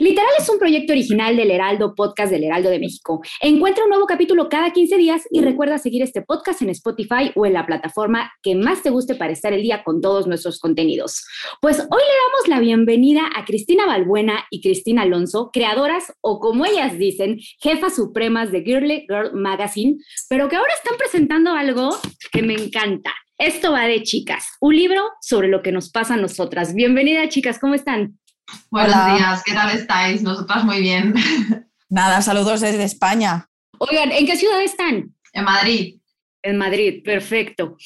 Literal es un proyecto original del Heraldo Podcast del Heraldo de México. Encuentra un nuevo capítulo cada 15 días y recuerda seguir este podcast en Spotify o en la plataforma que más te guste para estar el día con todos nuestros contenidos. Pues hoy le damos la bienvenida a Cristina Balbuena y Cristina Alonso, creadoras o como ellas dicen, jefas supremas de Girly Girl Magazine, pero que ahora están presentando algo que me encanta. Esto va de chicas, un libro sobre lo que nos pasa a nosotras. Bienvenida chicas, ¿cómo están? Buenos días, ¿qué tal estáis? Nosotras muy bien. Nada, saludos desde España. Oigan, ¿en qué ciudad están? En Madrid. En Madrid, perfecto.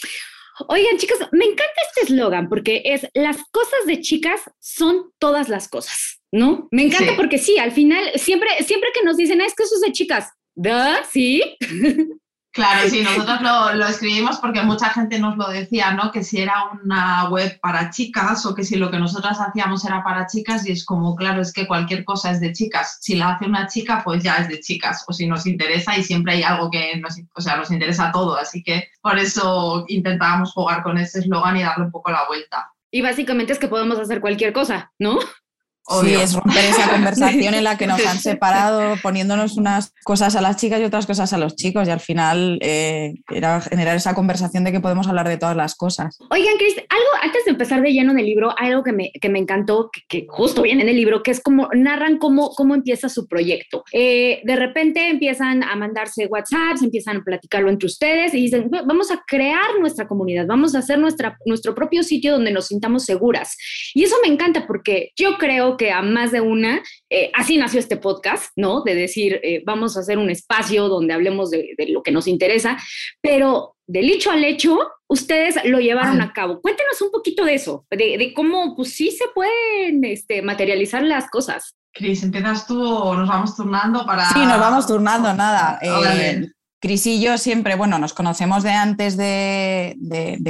Oigan, chicas, me encanta este eslogan porque es las cosas de chicas son todas las cosas, ¿no? Me encanta porque sí, al final, siempre, siempre que nos dicen, es que eso es de chicas, ¿da? Sí. Claro, sí, nosotros lo, escribimos porque mucha gente nos lo decía, ¿no? Que si era una web para chicas o que si lo que nosotras hacíamos era para chicas y es como, claro, es que cualquier cosa es de chicas. Si la hace una chica, pues ya es de chicas o si nos interesa y siempre hay algo que nos, o sea, nos interesa todo. Así que por eso intentábamos jugar con ese eslogan y darle un poco la vuelta. Y básicamente es que podemos hacer cualquier cosa, ¿no? Sí, es romper esa conversación en la que nos han separado, poniéndonos unas cosas a las chicas y otras cosas a los chicos, y al final eh, era generar esa conversación de que podemos hablar de todas las cosas. Oigan, Cris, algo antes de empezar de lleno en el libro, algo que me, que me encantó, que, justo viene en el libro, que es como narran cómo, cómo empieza su proyecto. Eh, de repente empiezan a mandarse WhatsApps, empiezan a platicarlo entre ustedes y dicen, vamos a crear nuestra comunidad, vamos a hacer nuestra, nuestro propio sitio donde nos sintamos seguras. Y eso me encanta porque yo creo que a más de una, eh, así nació este podcast, ¿no? De decir, eh, vamos a hacer un espacio donde hablemos de, lo que nos interesa, pero del hecho al hecho, ustedes lo llevaron a cabo. Cuéntenos un poquito de eso, de, cómo, pues sí se pueden este, materializar las cosas. Cris, ¿empiezas tú o nos vamos turnando para...? Sí, nos vamos turnando, nada. Eh, Cris y yo siempre, bueno, nos conocemos de antes de,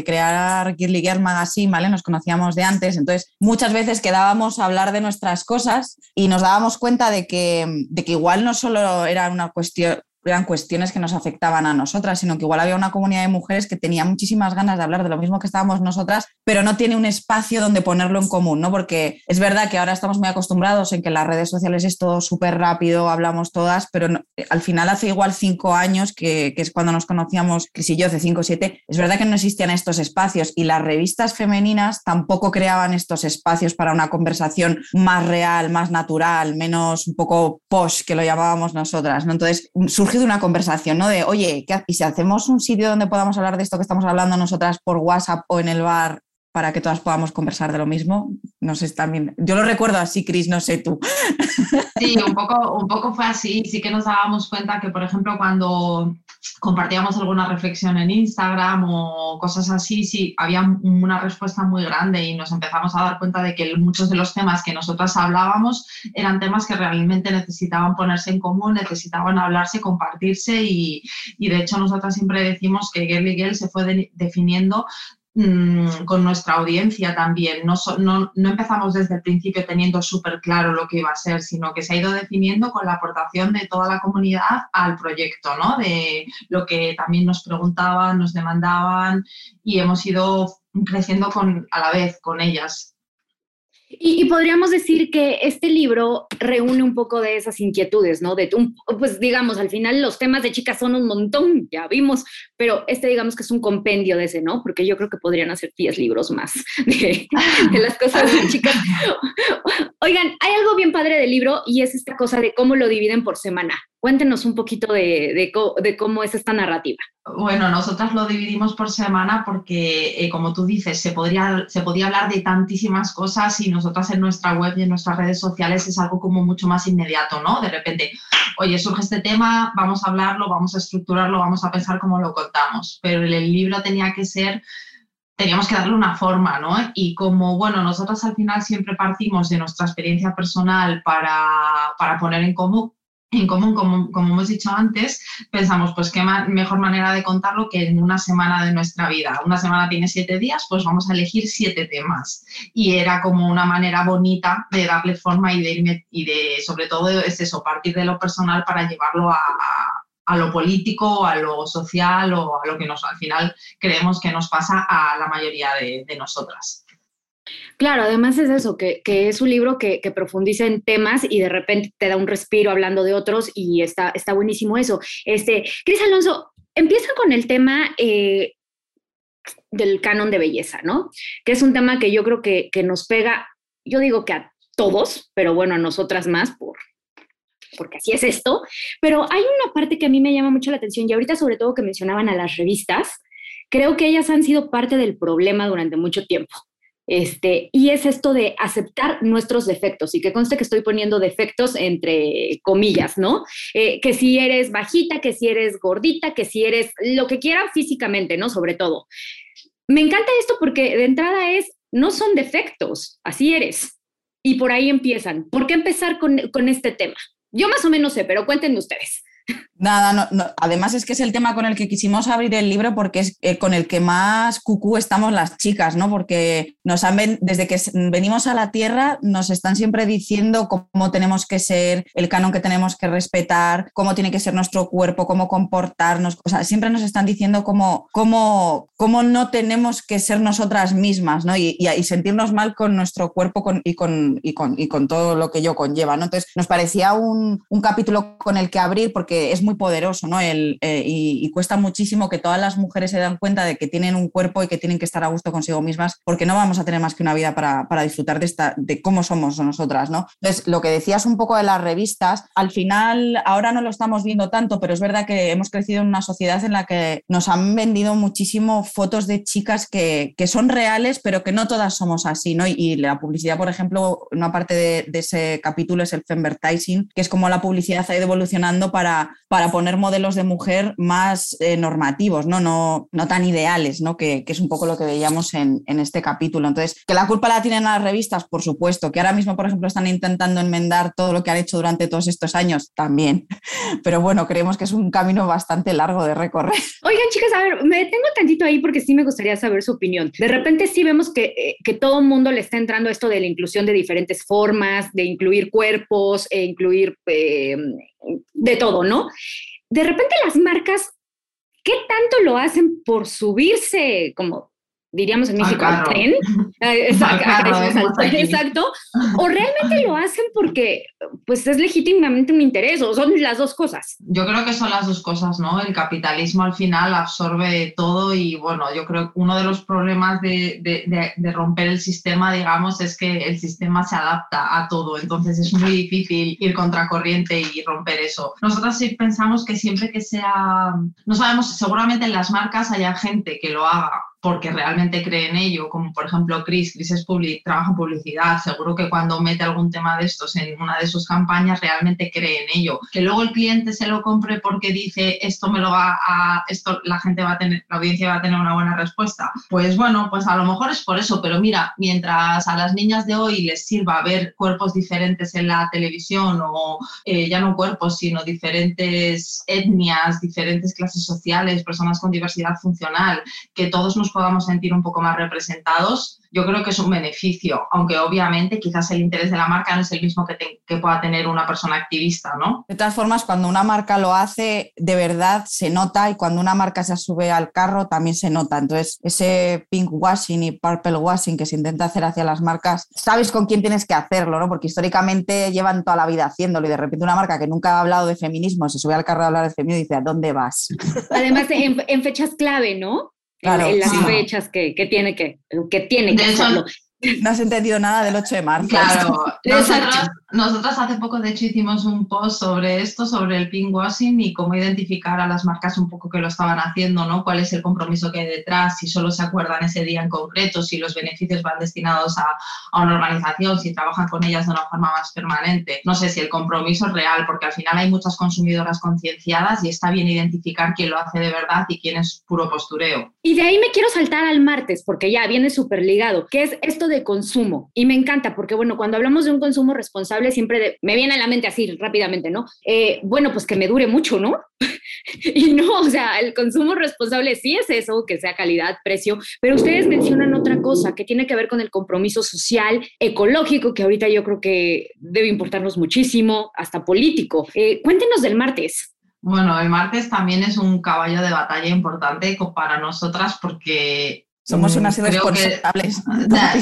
crear Girly Girl Magazine, ¿vale? Nos conocíamos de antes, entonces muchas veces quedábamos a hablar de nuestras cosas y nos dábamos cuenta de que, de que igual no solo era una cuestión, eran cuestiones que nos afectaban a nosotras, sino que igual había una comunidad de mujeres que tenía muchísimas ganas de hablar de lo mismo que estábamos nosotras, pero no tiene un espacio donde ponerlo en común, ¿no? Porque es verdad que ahora estamos muy acostumbrados en que las redes sociales es todo súper rápido, hablamos todas, pero al final hace igual cinco años, que, es cuando nos conocíamos, Cris y yo, hace cinco o siete, es verdad que no existían estos espacios y las revistas femeninas tampoco creaban estos espacios para una conversación más real, más natural, menos un poco posh, que lo llamábamos nosotras, ¿no? Entonces surge de una conversación, ¿no? De, oye, ¿y si hacemos un sitio donde podamos hablar de esto que estamos hablando nosotras por WhatsApp o en el bar para que todas podamos conversar de lo mismo? No sé, también. Yo lo recuerdo así, Cris, no sé tú. Sí, un poco, un poco fue así. Sí que nos dábamos cuenta que, por ejemplo, cuando compartíamos alguna reflexión en Instagram o cosas así, sí, había una respuesta muy grande y nos empezamos a dar cuenta de que muchos de los temas que nosotras hablábamos eran temas que realmente necesitaban ponerse en común, necesitaban hablarse, compartirse y, y de hecho nosotras siempre decimos que Girly Girl se fue definiendo Mm, con nuestra audiencia también. No, no, no, empezamos desde el principio teniendo súper claro lo que iba a ser, sino que se ha ido definiendo con la aportación de toda la comunidad al proyecto, ¿no? De lo que también nos preguntaban, nos demandaban y hemos ido creciendo con, a la vez con ellas. Y, podríamos decir que este libro reúne un poco de esas inquietudes, ¿no? De, pues digamos, al final los temas de chicas son un montón, ya vimos, pero este digamos que es un compendio de ese, ¿no? Porque yo creo que podrían hacer 10 libros más de, las cosas de chicas. Oigan, hay algo bien padre del libro y es esta cosa de cómo lo dividen por semana. Cuéntenos un poquito de, cómo es esta narrativa. Bueno, nosotras lo dividimos por semana porque, eh, como tú dices, se, podría, podía hablar de tantísimas cosas y nosotras en nuestra web y en nuestras redes sociales es algo como mucho más inmediato, ¿no? De repente, oye, surge este tema, vamos a hablarlo, vamos a estructurarlo, vamos a pensar cómo lo contamos. Pero el libro tenía que ser teníamos que darle una forma, ¿no? Y como, bueno, nosotros al final siempre partimos de nuestra experiencia personal para, para poner en común, en común, como, hemos dicho antes, pensamos, pues qué mejor manera de contarlo que en una semana de nuestra vida. Una semana tiene siete días, pues vamos a elegir siete temas. Y era como una manera bonita de darle forma y de, y de sobre todo, es eso, partir de lo personal para llevarlo a lo político, a lo social o a lo que nos al final creemos que nos pasa a la mayoría de, nosotras. Claro, además es eso, que, es un libro que, profundiza en temas y de repente te da un respiro hablando de otros y está, está buenísimo eso. Este, Cris Alonso, empieza con el tema eh, del canon de belleza, ¿no? Que es un tema que yo creo que, que nos pega, yo digo que a todos, pero bueno, a nosotras más por, porque así es esto, pero hay una parte que a mí me llama mucho la atención y ahorita sobre todo que mencionaban a las revistas, creo que ellas han sido parte del problema durante mucho tiempo. Este, y es esto de aceptar nuestros defectos y que conste que estoy poniendo defectos entre comillas, ¿no? Eh, que si eres bajita, que si eres gordita, que si eres lo que quiera físicamente, ¿no? Sobre todo. Me encanta esto porque de entrada es, no son defectos, así eres. Y por ahí empiezan. ¿Por qué empezar con, con este tema? Yo más o menos sé, pero cuéntenme ustedes. Nada, no, además es que es el tema con el que quisimos abrir el libro porque es eh, con el que más cucú estamos las chicas, ¿no? Porque nos han desde que venimos a la Tierra nos están siempre diciendo cómo tenemos que ser, el canon que tenemos que respetar, cómo tiene que ser nuestro cuerpo, cómo comportarnos, o sea, siempre nos están diciendo cómo, cómo, cómo no tenemos que ser nosotras mismas, ¿no? Y, sentirnos mal con nuestro cuerpo y, con, y, con, y con todo lo que ello conlleva, ¿no? Entonces nos parecía un, un capítulo con el que abrir porque es muy poderoso, ¿no? El, eh, y, cuesta muchísimo que todas las mujeres se dan cuenta de que tienen un cuerpo y que tienen que estar a gusto consigo mismas, porque no vamos a tener más que una vida para, para disfrutar de, esta, de cómo somos nosotras, ¿no? Entonces, lo que decías un poco de las revistas, al final, ahora no lo estamos viendo tanto, pero es verdad que hemos crecido en una sociedad en la que nos han vendido muchísimo fotos de chicas que, que son reales, pero que no todas somos así, ¿no? Y, la publicidad, por ejemplo, una parte de, de ese capítulo es el femvertising, que es como la publicidad ha ido evolucionando para, para poner modelos de mujer más eh, normativos, ¿no? No, no tan ideales, ¿no? Que, es un poco lo que veíamos en, este capítulo. Entonces, que la culpa la tienen las revistas, por supuesto, que ahora mismo, por ejemplo, están intentando enmendar todo lo que han hecho durante todos estos años, también. Pero bueno, creemos que es un camino bastante largo de recorrer. Oigan, chicas, a ver, me detengo tantito ahí porque sí me gustaría saber su opinión. De repente sí vemos que, eh, que todo el mundo le está entrando esto de la inclusión de diferentes formas, de incluir cuerpos, e incluir eh, de todo, ¿no? De repente las marcas, ¿qué tanto lo hacen por subirse como diríamos en México, al tren. Exacto, O realmente lo hacen porque pues es legítimamente un interés o son las dos cosas. Yo creo que son las dos cosas, ¿no? El capitalismo al final absorbe todo y bueno, yo creo que uno de los problemas de, de, de, romper el sistema, digamos, es que el sistema se adapta a todo, entonces es muy difícil ir contracorriente y romper eso. Nosotros sí pensamos que siempre que sea, no sabemos, seguramente en las marcas haya gente que lo haga porque realmente cree en ello, como por ejemplo Chris, Chris es public, trabaja en publicidad, seguro que cuando mete algún tema de estos en una de sus campañas realmente cree en ello. Que luego el cliente se lo compre porque dice esto me lo va a, esto la gente va a tener, la audiencia va a tener una buena respuesta. Pues bueno, pues a lo mejor es por eso, pero mira, mientras a las niñas de hoy les sirva ver cuerpos diferentes en la televisión o eh, ya no cuerpos, sino diferentes etnias, diferentes clases sociales, personas con diversidad funcional, que todos nos podamos sentir un poco más representados, yo creo que es un beneficio, aunque obviamente quizás el interés de la marca no es el mismo que, que, pueda tener una persona activista, ¿no? De todas formas, cuando una marca lo hace, de verdad se nota y cuando una marca se sube al carro también se nota. Entonces, ese pink washing y purple washing que se intenta hacer hacia las marcas, sabes con quién tienes que hacerlo, ¿no? Porque históricamente llevan toda la vida haciéndolo y de repente una marca que nunca ha hablado de feminismo se sube al carro a hablar de feminismo y dice, ¿a dónde vas? Además, en, en fechas clave, ¿no? En, las fechas que, que, tiene que, que tiene que hacerlo. no has entendido nada del 8 de marzo. Claro, nosotros, nosotros, hace poco de hecho hicimos un post sobre esto, sobre el pinkwashing y cómo identificar a las marcas un poco que lo estaban haciendo, ¿no? Cuál es el compromiso que hay detrás, si solo se acuerdan ese día en concreto, si los beneficios van destinados a, a una organización, si trabajan con ellas de una forma más permanente. No sé si el compromiso es real, porque al final hay muchas consumidoras concienciadas y está bien identificar quién lo hace de verdad y quién es puro postureo. Y de ahí me quiero saltar al martes, porque ya viene súper ligado, que es esto de consumo. Y me encanta, porque bueno, cuando hablamos de un consumo responsable, siempre me viene a la mente así rápidamente, ¿no? Eh, bueno, pues que me dure mucho, ¿no? y no, o sea, el consumo responsable sí es eso, que sea calidad, precio, pero ustedes mencionan otra cosa que tiene que ver con el compromiso social, ecológico, que ahorita yo creo que debe importarnos muchísimo, hasta político. Eh, cuéntenos del martes. Bueno, el martes también es un caballo de batalla importante para nosotras porque somos unas mm, irresponsables.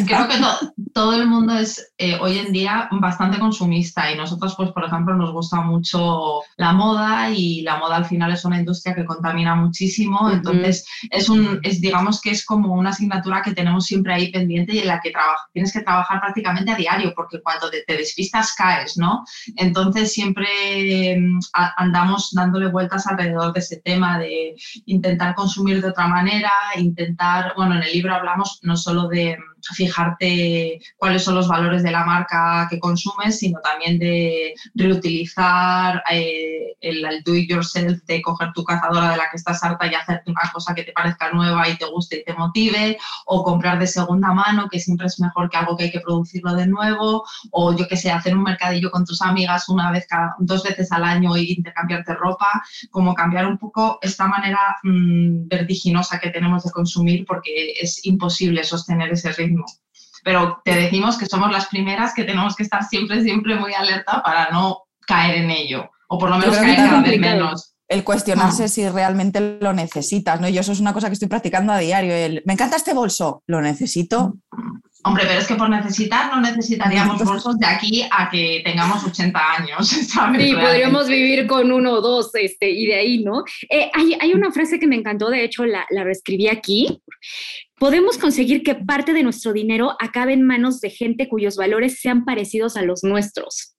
creo que todo el mundo es eh, hoy en día bastante consumista y nosotros, pues, por ejemplo, nos gusta mucho la moda y la moda al final es una industria que contamina muchísimo. Entonces, es un, es, digamos que es como una asignatura que tenemos siempre ahí pendiente y en la que tienes que trabajar prácticamente a diario porque cuando te, te despistas caes, ¿no? Entonces, siempre mm, andamos dándole vueltas alrededor de ese tema de intentar consumir de otra manera, intentar, bueno, en el libro hablamos no solo de fijarte cuáles son los valores de la marca que consumes, sino también de reutilizar eh, el, do it yourself, de coger tu cazadora de la que estás harta y hacerte una cosa que te parezca nueva y te guste y te motive, o comprar de segunda mano, que siempre es mejor que algo que hay que producirlo de nuevo, o yo que sé, hacer un mercadillo con tus amigas una vez cada, dos veces al año e intercambiarte ropa, como cambiar un poco esta manera mm, vertiginosa que tenemos de consumir porque es imposible sostener ese ritmo pero te decimos que somos las primeras que tenemos que estar siempre, siempre muy alerta para no caer en ello, o por lo menos caer cada vez menos. El cuestionarse ah. si realmente lo necesitas, ¿no? Yo eso es una cosa que estoy practicando a diario. El, me encanta este bolso, ¿lo necesito? Hombre, pero es que por necesitar no necesitaríamos bolsos de aquí a que tengamos 80 años. Sí, podríamos vivir con uno o dos este, y de ahí, ¿no? Eh, hay, hay, una frase que me encantó, de hecho la, la reescribí aquí, podemos conseguir que parte de nuestro dinero acabe en manos de gente cuyos valores sean parecidos a los nuestros.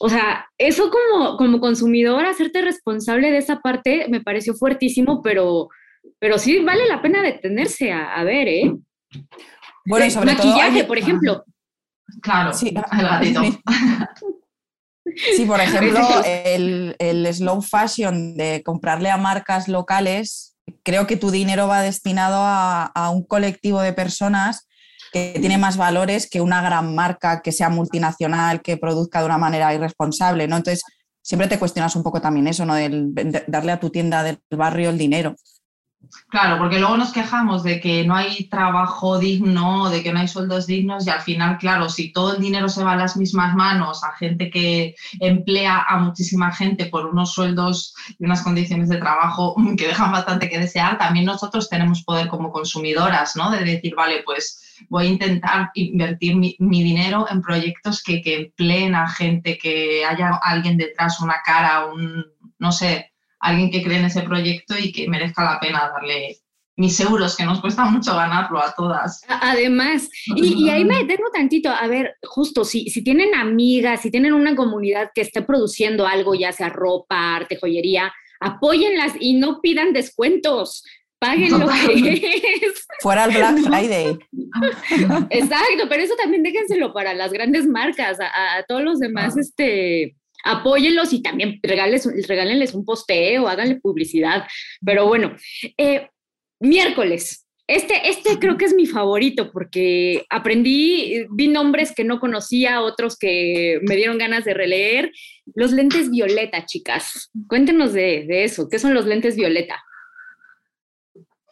O sea, eso como, como consumidor, hacerte responsable de esa parte me pareció fuertísimo, pero, pero sí vale la pena detenerse a, ver, ¿eh? Bueno, y sobre Maquillaje, por ejemplo. Claro, sí. Sí, por ejemplo, el, el slow fashion de comprarle a marcas locales creo que tu dinero va destinado a, un colectivo de personas que tiene más valores que una gran marca que sea multinacional, que produzca de una manera irresponsable, ¿no? Entonces, siempre te cuestionas un poco también eso, ¿no? de darle a tu tienda del barrio el dinero. Claro, porque luego nos quejamos de que no hay trabajo digno, de que no hay sueldos dignos y al final, claro, si todo el dinero se va a las mismas manos a gente que emplea a muchísima gente por unos sueldos y unas condiciones de trabajo que dejan bastante que desear, también nosotros tenemos poder como consumidoras, ¿no? De decir, vale, pues voy a intentar invertir mi, dinero en proyectos que, que empleen a gente, que haya alguien detrás, una cara, un, no sé, alguien que cree en ese proyecto y que merezca la pena darle mis euros, que nos cuesta mucho ganarlo a todas. Además, y, ahí me detengo tantito, a ver, justo, si, si tienen amigas, si tienen una comunidad que esté produciendo algo, ya sea ropa, arte, joyería, apóyenlas y no pidan descuentos. Paguen lo que es. Fuera el Black Friday. Exacto, pero eso también déjenselo para las grandes marcas, a, todos los demás, este, apóyenlos y también regálenles un posteo, háganle publicidad. Pero bueno, eh, miércoles. Este, este creo que es mi favorito porque aprendí, vi nombres que no conocía, otros que me dieron ganas de releer. Los lentes violeta, chicas. Cuéntenos de, eso. ¿Qué son los lentes violeta?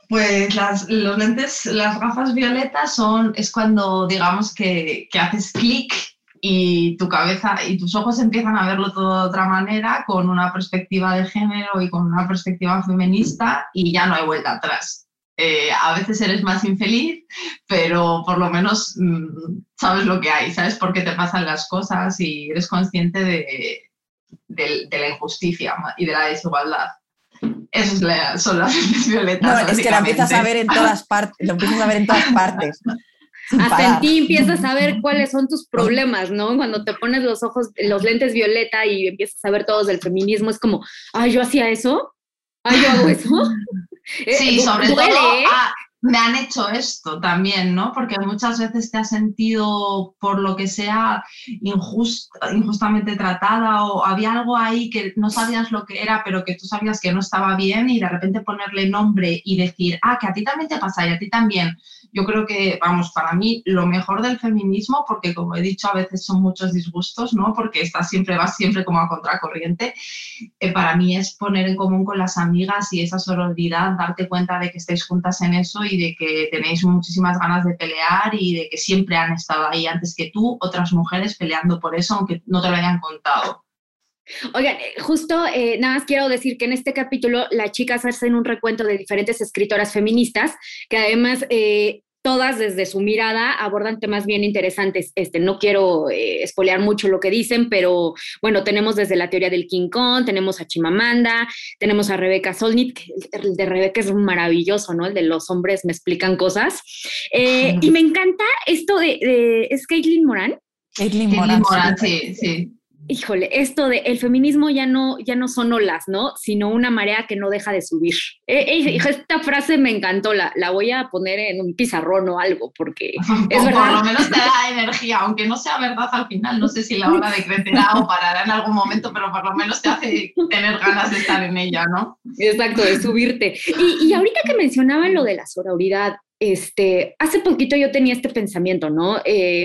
Pues las, los lentes, las gafas violetas son, es cuando digamos que, que haces clic y tu cabeza y tus ojos empiezan a verlo todo de otra manera, con una perspectiva de género y con una perspectiva feminista y ya no hay vuelta atrás. Eh, a veces eres más infeliz, pero por lo menos mm, sabes lo que hay, sabes por qué te pasan las cosas y eres consciente de, de, la injusticia y de la desigualdad. Esas son las violetas. No, es que la empiezas a ver en todas partes, lo empiezas a ver en todas partes. Hasta en ti empiezas a ver cuáles son tus problemas, ¿no? Cuando te pones los ojos, los lentes violeta y empiezas a ver todos del feminismo, es como, ay, yo hacía eso, ay, yo hago eso. Sí, eh, sobre todo ¿eh? Me han hecho esto también, ¿no? Porque muchas veces te has sentido, por lo que sea, injustamente tratada o había algo ahí que no sabías lo que era, pero que tú sabías que no estaba bien y de repente ponerle nombre y decir, ah, que a ti también te pasa y a ti también. Yo creo que, vamos, para mí lo mejor del feminismo, porque como he dicho, a veces son muchos disgustos, ¿no? Porque estás siempre, vas siempre como a contracorriente, eh, para mí es poner en común con las amigas y esa sororidad, darte cuenta de que estáis juntas en eso y de que tenéis muchísimas ganas de pelear y de que siempre han estado ahí antes que tú, otras mujeres peleando por eso, aunque no te lo hayan contado. Oigan, eh, justo eh, nada más quiero decir que en este capítulo las chicas hacen un recuento de diferentes escritoras feministas que además eh, todas desde su mirada abordan temas bien interesantes. Este, no quiero eh, espolear mucho lo que dicen, pero bueno, tenemos desde la teoría del King Kong, tenemos a Chimamanda, tenemos a Rebeca Solnit, el de Rebeca es maravilloso, ¿no? El de los hombres me explican cosas. Eh, y me encanta esto de, ¿es Caitlin Moran? Caitlin Moran, sí, sí híjole, esto de el feminismo ya no, ya no son olas, ¿no? Sino una marea que no deja de subir. Eh, eh, esta frase me encantó, la, la, voy a poner en un pizarrón o algo, porque es verdad. Por lo menos te da energía, aunque no sea verdad al final, no sé si la hora decrecerá o parará en algún momento, pero por lo menos te hace tener ganas de estar en ella, ¿no? Exacto, de subirte. Y, y ahorita que mencionaban lo de la sororidad, este, hace poquito yo tenía este pensamiento, ¿no? Eh,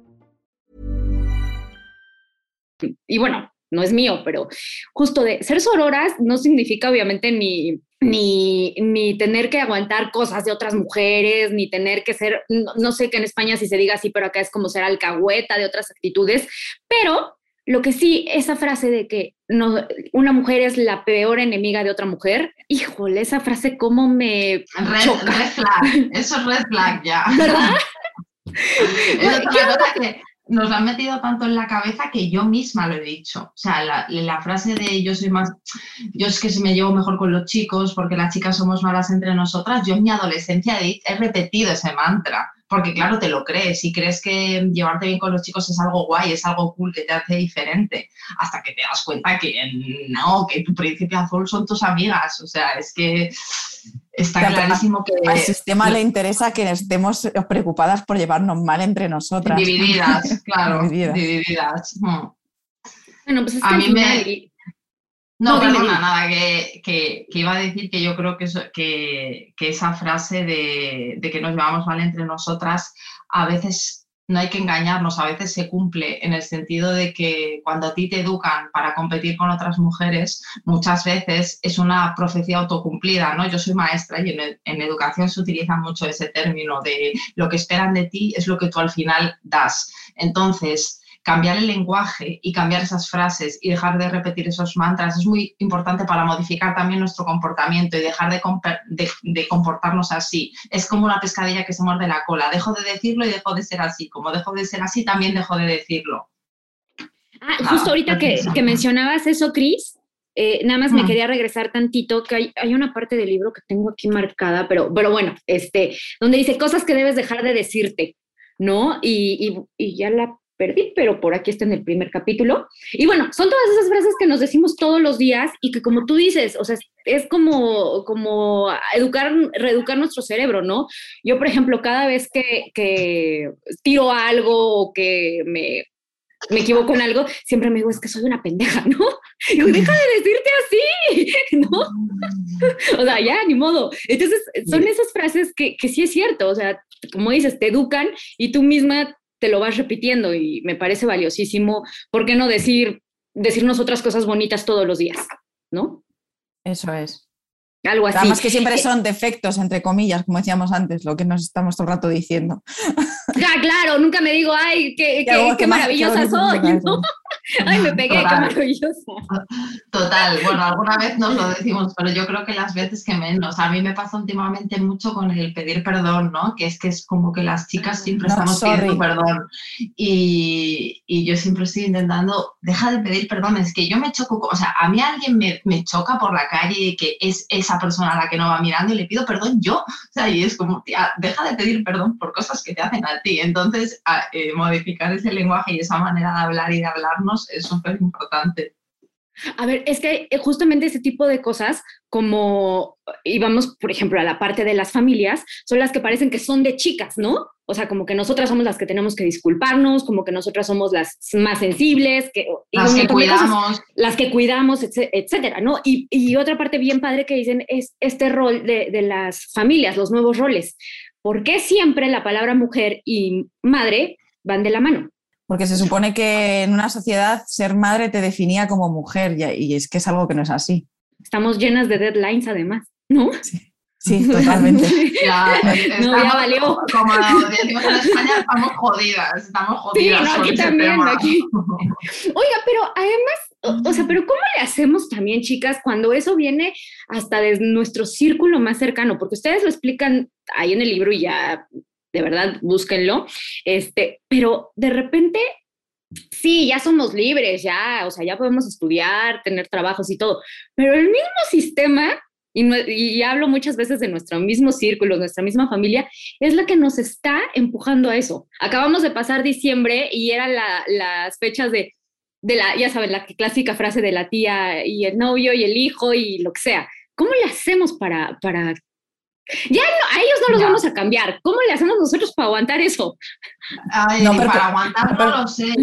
Y bueno, no es mío, pero justo de ser sororas no significa obviamente ni ni, ni tener que aguantar cosas de otras mujeres, ni tener que ser, no, sé que en España si se diga así, pero acá es como ser alcahueta de otras actitudes, pero lo que sí, esa frase de que no, una mujer es la peor enemiga de otra mujer, híjole, esa frase cómo me red, flag, eso es red flag ya. ¿Verdad? nos lo han metido tanto en la cabeza que yo misma lo he dicho. O sea, la, frase de yo soy más, yo es que me llevo mejor con los chicos porque las chicas somos malas entre nosotras, yo en mi adolescencia he repetido ese mantra porque claro, te lo crees y crees que llevarte bien con los chicos es algo guay, es algo cool que te hace diferente, hasta que te das cuenta que no, que tu príncipe azul son tus amigas, o sea, es que está clarísimo que... Al sistema le interesa que estemos preocupadas por llevarnos mal entre nosotras. Divididas, claro, divididas. Mm. Bueno, pues es que a mí me... No, perdona, nada, que, iba a decir que yo creo que, que, que esa frase de, que nos llevamos mal entre nosotras, a veces no hay que engañarnos, a veces se cumple en el sentido de que cuando a ti te educan para competir con otras mujeres, muchas veces es una profecía autocumplida, ¿no? Yo soy maestra y en, en educación se utiliza mucho ese término de lo que esperan de ti es lo que tú al final das. Entonces, cambiar el lenguaje y cambiar esas frases y dejar de repetir esos mantras es muy importante para modificar también nuestro comportamiento y dejar de, comportarnos así. Es como una pescadilla que se muerde la cola. Dejo de decirlo y dejo de ser así. Como dejo de ser así, también dejo de decirlo. Ah, justo ahorita que, mencionabas eso, Cris, eh, nada más me quería regresar tantito, que hay, una parte del libro que tengo aquí marcada, pero, pero bueno, este, donde dice cosas que debes dejar de decirte, ¿no? y ya la perdí, pero por aquí está en el primer capítulo. Y bueno, son todas esas frases que nos decimos todos los días y que como tú dices, o sea, es como, como educar, reeducar nuestro cerebro, ¿no? Yo, por ejemplo, cada vez que, que tiro algo o que me me equivoco en algo, siempre me digo, es que soy una pendeja, ¿no? Y digo, deja de decirte así, ¿no? O sea, ya, ni modo. Entonces, son esas frases que, que sí es cierto, o sea, como dices, te educan y tú misma te lo vas repitiendo y me parece valiosísimo. ¿Por qué no decir, decirnos otras cosas bonitas todos los días? ¿No? Eso es. Algo así. Además que siempre son defectos, entre comillas, como decíamos antes, lo que nos estamos todo el rato diciendo. Ya, claro, nunca me digo, ay, qué, qué, qué maravillosa soy, ¿no? Ay, me pegué, qué maravillosa. Total, bueno, alguna vez nos lo decimos, pero yo creo que las veces que menos. A mí me pasa últimamente mucho con el pedir perdón, ¿no? Que es que es como que las chicas siempre estamos pidiendo perdón. Y, y, yo siempre estoy intentando, deja de pedir perdón, es que yo me choco, o sea, a mí alguien me, me choca por la calle que es esa persona a la que no va mirando y le pido perdón yo. O sea, y es como, tía, deja de pedir perdón por cosas que te hacen a ti. Entonces, a, eh, modificar ese lenguaje y esa manera de hablar y de hablarnos es súper importante. A ver, es que eh, justamente ese tipo de cosas, como, y vamos, por ejemplo, a la parte de las familias, son las que parecen que son de chicas, ¿no? O sea, como que nosotras somos las que tenemos que disculparnos, como que nosotras somos las más sensibles, que, las que cuidamos. las que cuidamos, etcétera, ¿no? Y, y, otra parte bien padre que dicen es este rol de, de las familias, los nuevos roles. ¿Por qué siempre la palabra mujer y madre van de la mano? Porque se supone que en una sociedad ser madre te definía como mujer y es que es algo que no es así. Estamos llenas de deadlines además, ¿no? Sí. totalmente. ya, no, ya valió. Como decimos en España, estamos jodidas, estamos jodidas. Sí, no, aquí también, aquí. Oiga, pero además, o sea, pero ¿cómo le hacemos también, chicas, cuando eso viene hasta de nuestro círculo más cercano? Porque ustedes lo explican ahí en el libro y ya de verdad, búsquenlo. Este, pero de repente, sí, ya somos libres, ya, o sea, ya podemos estudiar, tener trabajos y todo, pero el mismo sistema, y, hablo muchas veces de nuestro mismo círculo, nuestra misma familia, es la que nos está empujando a eso. Acabamos de pasar diciembre y eran las fechas de, la, ya saben, la clásica frase de la tía y el novio y el hijo y lo que sea. ¿Cómo le hacemos para ya a ellos no los vamos a cambiar. ¿Cómo le hacemos nosotros para aguantar eso? no, para aguantar no lo sé,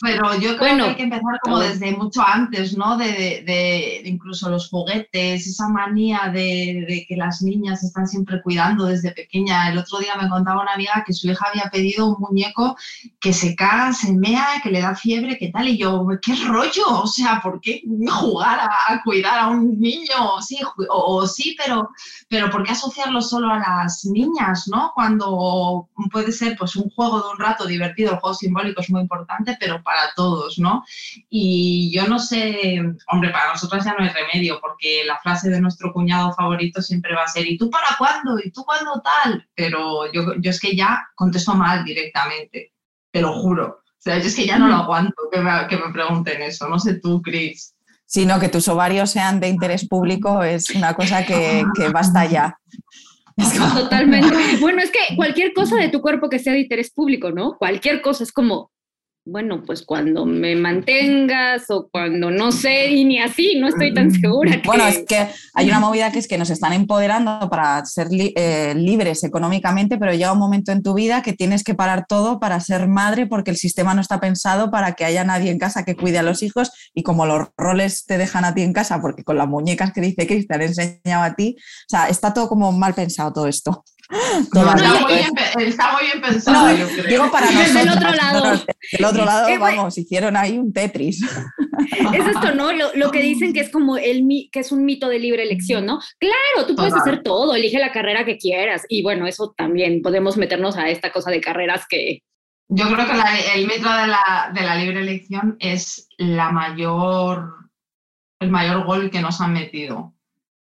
pero yo creo que hay que empezar como desde mucho antes, ¿no? De, de, incluso los juguetes, esa manía de, de, que las niñas están siempre cuidando desde pequeña. El otro día me contaba una amiga que su hija había pedido un muñeco que se caga, se mea, que le da fiebre, ¿qué tal? Y yo, ¿qué rollo? O sea, ¿por qué jugar a, cuidar a un niño? Sí, o, sí, pero, pero ¿por qué asociarlo solo a las niñas, ¿no? Cuando puede ser pues un juego de un rato divertido, el juego simbólico es muy importante, pero para todos, ¿no? Y yo no sé, hombre, para nosotras ya no hay remedio, porque la frase de nuestro cuñado favorito siempre va a ser, ¿y tú para cuándo? ¿Y tú cuándo tal? Pero yo, yo es que ya contesto mal directamente, te lo juro. O sea, yo es que ya no lo aguanto que me, que me pregunten eso. No sé tú, Cris sino que tus ovarios sean de interés público es una cosa que, que basta ya. Totalmente. Bueno, es que cualquier cosa de tu cuerpo que sea de interés público, ¿no? Cualquier cosa es como, bueno, pues cuando me mantengas o cuando no sé, y ni así, no estoy tan segura. Bueno, es que hay una movida que es que nos están empoderando para ser eh, libres económicamente, pero llega un momento en tu vida que tienes que parar todo para ser madre porque el sistema no está pensado para que haya nadie en casa que cuide a los hijos y como los roles te dejan a ti en casa, porque con las muñecas que dice Cristian enseñado a ti, o sea, está todo como mal pensado todo esto. Está, muy bien, está, muy bien, pensado, no, yo creo. Digo para nosotros. Del otro lado. Del otro lado, vamos, hicieron ahí un Tetris. Es esto, ¿no? Lo, lo, que dicen que es como el que es un mito de libre elección, ¿no? Claro, tú puedes hacer todo, elige la carrera que quieras. Y bueno, eso también podemos meternos a esta cosa de carreras que. Yo creo que la, el mito de la, de la libre elección es la mayor, el mayor gol que nos han metido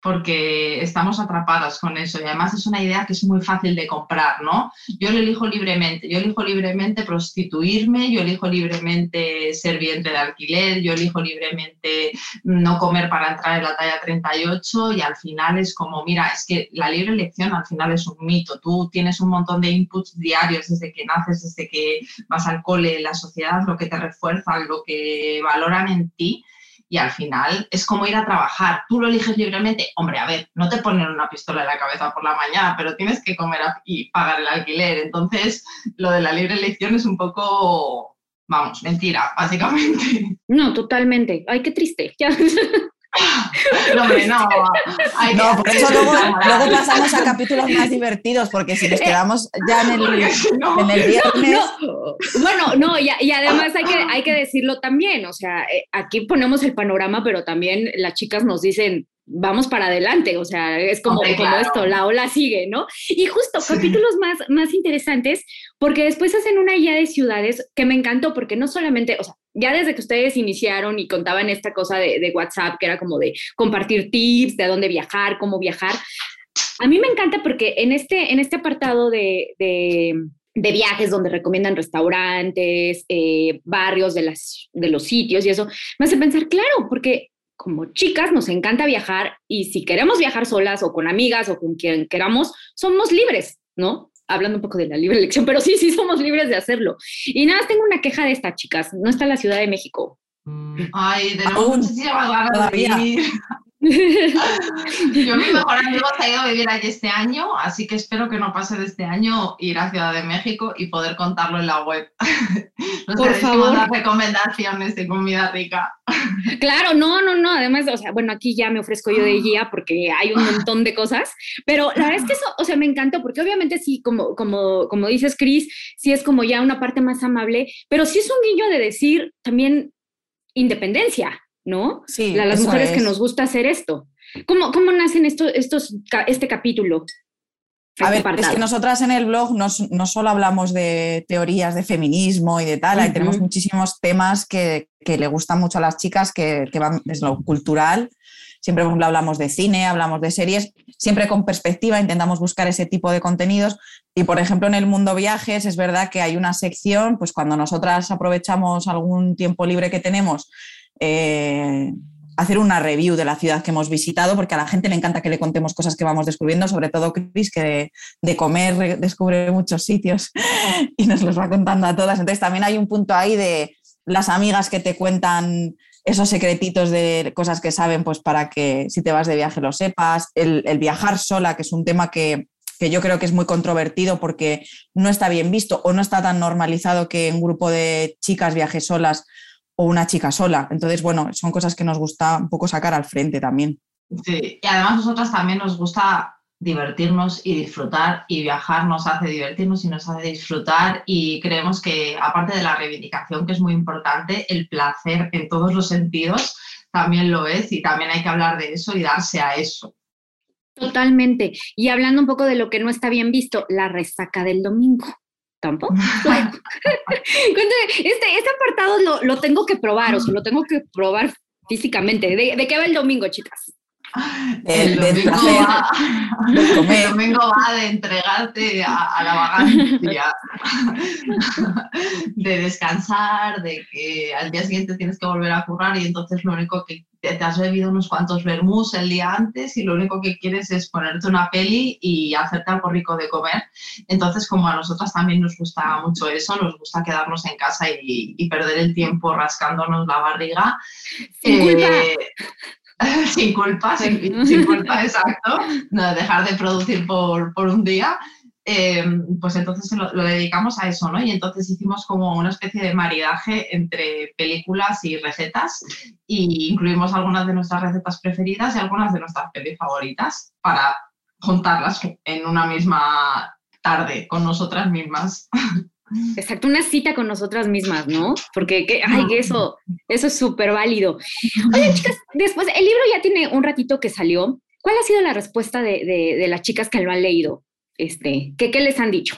porque estamos atrapadas con eso. Y además es una idea que es muy fácil de comprar, ¿no? Yo lo elijo libremente, yo elijo libremente prostituirme, yo elijo libremente ser vientre de alquiler, yo elijo libremente no comer para entrar en la talla 38 y al final es como, mira, es que la libre elección al final es un mito, tú tienes un montón de inputs diarios desde que naces, desde que vas al cole, la sociedad, lo que te refuerzan, lo que valoran en ti y al final es como ir a trabajar. Tú lo eliges libremente. Hombre, a ver, no te ponen una pistola en la cabeza por la mañana, pero tienes que comer y pagar el alquiler. Entonces, lo de la libre elección es un poco, vamos, mentira, básicamente. No, totalmente. Ay, qué triste. No, hombre, no. no, por eso luego, pasamos a capítulos más divertidos, porque si nos eh, quedamos ya en el, en el viernes. bueno, no, y, y, además hay que, hay que decirlo también, o sea, eh, aquí ponemos el panorama, pero también las chicas nos dicen, vamos para adelante, o sea, es como, como esto, la ola sigue, ¿no? Y justo capítulos más, más interesantes, porque después hacen una guía de ciudades que me encantó, porque no solamente, o sea, ya desde que ustedes iniciaron y contaban esta cosa de, WhatsApp, que era como de compartir tips, de a dónde viajar, cómo viajar, a mí me encanta porque en este, en este apartado de, de viajes donde recomiendan restaurantes, eh, barrios de, las, de los sitios y eso, me hace pensar, claro, porque como chicas nos encanta viajar y si queremos viajar solas o con amigas o con quien queramos, somos libres, ¿no? Hablando un poco de la libre elección, pero sí, sí somos libres de hacerlo. Y nada, tengo una queja de estas chicas, no está la Ciudad de México. Ay, tenemos muchísimas ganas de Yo mi mejor amigo se ha ido a vivir allí este año, así que espero que no pase de este año ir a Ciudad de México y poder contarlo en la web. Por favor. Las recomendaciones de comida rica. Claro, no, no, no. Además, o sea, bueno, aquí ya me ofrezco yo de guía porque hay un montón de cosas, pero la verdad es que eso, o sea, me encantó porque obviamente sí, como, como, como dices, Cris, sí es como ya una parte más amable, pero sí es un guiño de decir también independencia, ¿no? Sí. las mujeres que nos gusta hacer esto. ¿Cómo, cómo nacen estos, estos, este capítulo? A ver, es que nosotras en el blog no, no, solo hablamos de teorías de feminismo y de tal, tenemos muchísimos temas que, que, le gustan mucho a las chicas, que, que van desde lo cultural. Siempre hablamos de cine, hablamos de series, siempre con perspectiva, intentamos buscar ese tipo de contenidos. Y por ejemplo, en el mundo viajes es verdad que hay una sección, pues cuando nosotras aprovechamos algún tiempo libre que tenemos eh, hacer una review de la ciudad que hemos visitado, porque a la gente le encanta que le contemos cosas que vamos descubriendo, sobre todo Chris, que de, comer descubre muchos sitios y nos los va contando a todas. Entonces también hay un punto ahí de las amigas que te cuentan esos secretitos de cosas que saben, pues para que si te vas de viaje lo sepas, el, viajar sola, que es un tema que, que yo creo que es muy controvertido porque no está bien visto o no está tan normalizado que un grupo de chicas viaje solas o una chica sola. Entonces, bueno, son cosas que nos gusta un poco sacar al frente también. Sí, y además nosotras también nos gusta divertirnos y disfrutar y viajar nos hace divertirnos y nos hace disfrutar y creemos que aparte de la reivindicación que es muy importante, el placer en todos los sentidos también lo es y también hay que hablar de eso y darse a eso. Totalmente. Y hablando un poco de lo que no está bien visto, la resaca del domingo. ¿Tampoco? este, este apartado lo, lo, tengo que probar, o sea, lo tengo que probar físicamente. ¿De, de qué va el domingo, chicas? El, domingo, va, el domingo va de entregarte a, la vagancia, de descansar, de que al día siguiente tienes que volver a currar y entonces lo único que te, has bebido unos cuantos vermús el día antes y lo único que quieres es ponerte una peli y hacerte algo rico de comer. Entonces, como a nosotras también nos gusta mucho eso, nos gusta quedarnos en casa y, perder el tiempo rascándonos la barriga. Eh, sin culpa, sin, culpa, exacto, no, dejar de producir por, por un día, em, pues entonces lo, dedicamos a eso, ¿no? Y entonces hicimos como una especie de maridaje entre películas y recetas y incluimos algunas de nuestras recetas preferidas y algunas de nuestras pelis favoritas para juntarlas en una misma tarde con nosotras mismas. Exacto, una cita con nosotras mismas, ¿no? Porque ay, eso, eso es súper válido. Oye, chicas, después, el libro ya tiene un ratito que salió. ¿Cuál ha sido la respuesta de, las chicas que lo han leído? Este, ¿qué, ¿Qué les han dicho?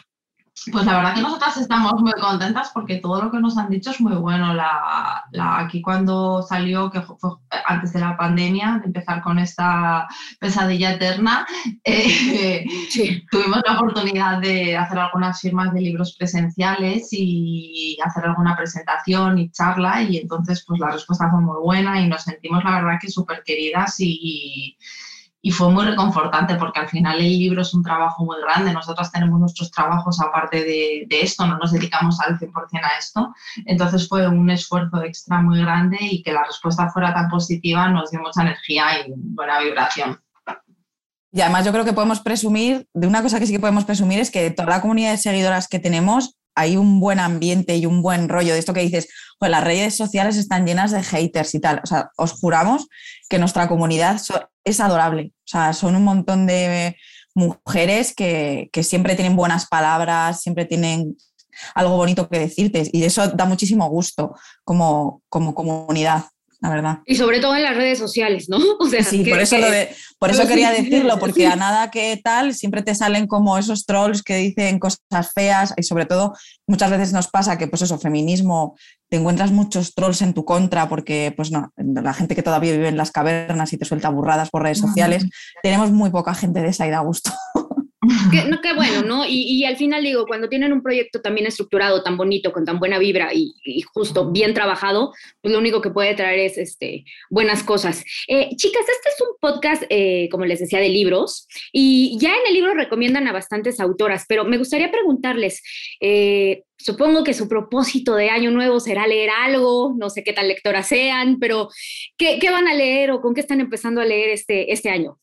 Pues la verdad que nosotras estamos muy contentas porque todo lo que nos han dicho es muy bueno. La, aquí cuando salió, que fue antes de la pandemia, de empezar con esta pesadilla eterna, eh, tuvimos la oportunidad de hacer algunas firmas de libros presenciales y hacer alguna presentación y charla y entonces pues la respuesta fue muy buena y nos sentimos la verdad que súper queridas y y fue muy reconfortante porque al final el libro es un trabajo muy grande. Nosotros tenemos nuestros trabajos aparte de, esto, no nos dedicamos al 100% a esto. Entonces fue un esfuerzo extra muy grande y que la respuesta fuera tan positiva nos dio mucha energía y buena vibración. Y además yo creo que podemos presumir, de una cosa que sí que podemos presumir es que toda la comunidad de seguidoras que tenemos hay un buen ambiente y un buen rollo de esto que dices, pues las redes sociales están llenas de haters y tal. O sea, os juramos que nuestra comunidad es adorable. O sea, son un montón de mujeres que, que, siempre tienen buenas palabras, siempre tienen algo bonito que decirte y eso da muchísimo gusto como, como comunidad la verdad. Y sobre todo en las redes sociales, ¿no? O sea, sí, por eso, por eso quería decirlo, porque a nada que tal, siempre te salen como esos trolls que dicen cosas feas y sobre todo muchas veces nos pasa que pues eso, feminismo, te encuentras muchos trolls en tu contra porque pues no, la gente que todavía vive en las cavernas y te suelta burradas por redes sociales, tenemos muy poca gente de esa y da gusto. Qué, no, qué bueno, ¿no? Y, al final digo, cuando tienen un proyecto también estructurado, tan bonito, con tan buena vibra y, justo bien trabajado, pues lo único que puede traer es este, buenas cosas. Eh, chicas, este es un podcast, eh, como les decía, de libros y ya en el libro recomiendan a bastantes autoras, pero me gustaría preguntarles, eh, Supongo que su propósito de año nuevo será leer algo, no sé qué tal lectoras sean, pero ¿qué, ¿qué, van a leer o con qué están empezando a leer este, este año?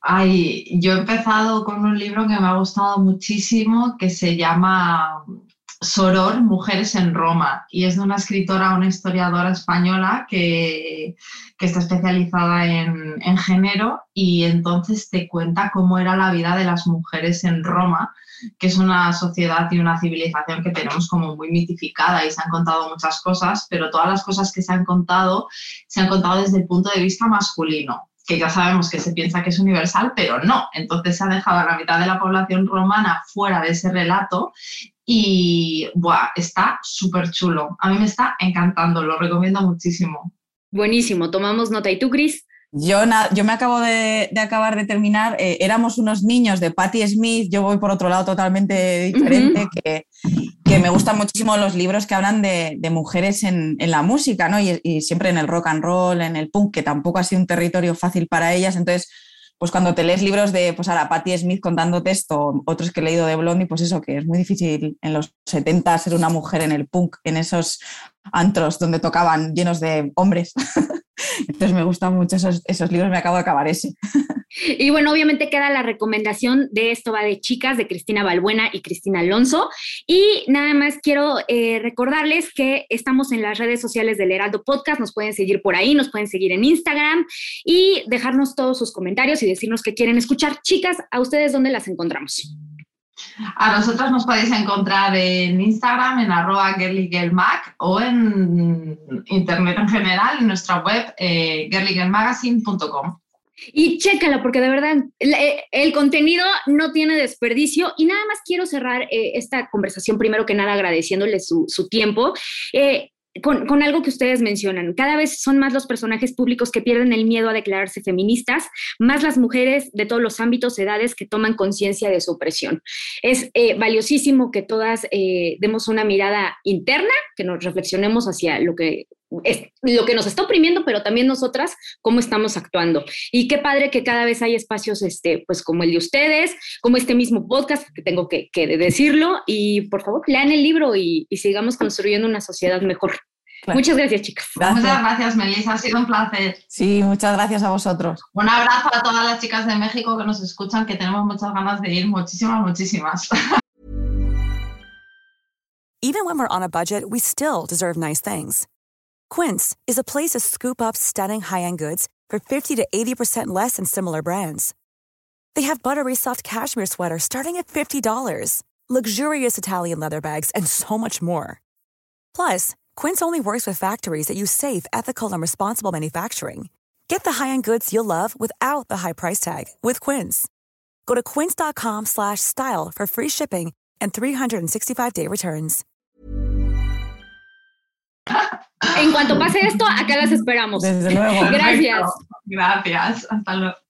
Ay, yo he empezado con un libro que me ha gustado muchísimo que se llama Soror, Mujeres en Roma, y es de una escritora, una historiadora española que, está especializada en, en, género y entonces te cuenta cómo era la vida de las mujeres en Roma, que es una sociedad y una civilización que tenemos como muy mitificada y se han contado muchas cosas, pero todas las cosas que se han contado se han contado desde el punto de vista masculino que ya sabemos que se piensa que es universal, pero no. Entonces se ha dejado a la mitad de la población romana fuera de ese relato y buah, está súper chulo. A mí me está encantando, lo recomiendo muchísimo. Buenísimo, tomamos nota. ¿Y tú, Cris? Yo, yo me acabo de, acabar de terminar, eh, éramos unos niños de Patti Smith, yo voy por otro lado totalmente diferente, que, que, me gustan muchísimo los libros que hablan de, de mujeres en, en, la música, ¿no? Y, y, siempre en el rock and roll, en el punk, que tampoco ha sido un territorio fácil para ellas. Entonces, pues cuando te lees libros de, pues ahora, Patti Smith contando texto, otros que he leído de Blondie, pues eso, que es muy difícil en los 70 ser una mujer en el punk, en esos antros donde tocaban llenos de hombres. Entonces me gustan mucho esos, esos libros, me acabo de acabar ese. Y bueno, obviamente queda la recomendación de Esto va de chicas de Cristina Balbuena y Cristina Alonso. Y nada más quiero eh, recordarles que estamos en las redes sociales del Heraldo Podcast, nos pueden seguir por ahí, nos pueden seguir en Instagram y dejarnos todos sus comentarios y decirnos qué quieren escuchar. Chicas, ¿a ustedes dónde las encontramos? A nosotras nos podéis encontrar en Instagram, en arroba girlygelmac o en internet en general, en nuestra web eh, girlygelmagazine.com. Y chécalo, porque de verdad eh, el, contenido no tiene desperdicio. Y nada más quiero cerrar eh, esta conversación, primero que nada agradeciéndole su, su tiempo. Eh, con, algo que ustedes mencionan. Cada vez son más los personajes públicos que pierden el miedo a declararse feministas, más las mujeres de todos los ámbitos, edades que toman conciencia de su opresión. Es eh, valiosísimo que todas eh, demos una mirada interna, que nos reflexionemos hacia lo que es lo que nos está oprimiendo, pero también nosotras, cómo estamos actuando. Y qué padre que cada vez hay espacios, este, pues como el de ustedes, como este mismo podcast, que tengo que, decirlo, y por favor, lean el libro y sigamos construyendo una sociedad mejor. Muchas gracias, chicas. Muchas gracias, Melissa. Ha sido un placer. Sí, muchas gracias a vosotros. Un abrazo a todas las chicas de México que nos escuchan, que tenemos muchas ganas de ir. Muchísimas, muchísimas. Even when we're on a budget, we still deserve nice things. Quince is a place to scoop up stunning high-end goods for 50 to 80% less than similar brands. They have buttery soft cashmere sweaters starting at $50, luxurious Italian leather bags, and so much more. Plus, Quince only works with factories that use safe, ethical, and responsible manufacturing. Get the high-end goods you'll love without the high price tag with Quince. Go to quince.com/style for free shipping and 365-day returns. En cuanto pase esto, acá las esperamos. Desde luego. Gracias. Gracias. Hasta luego.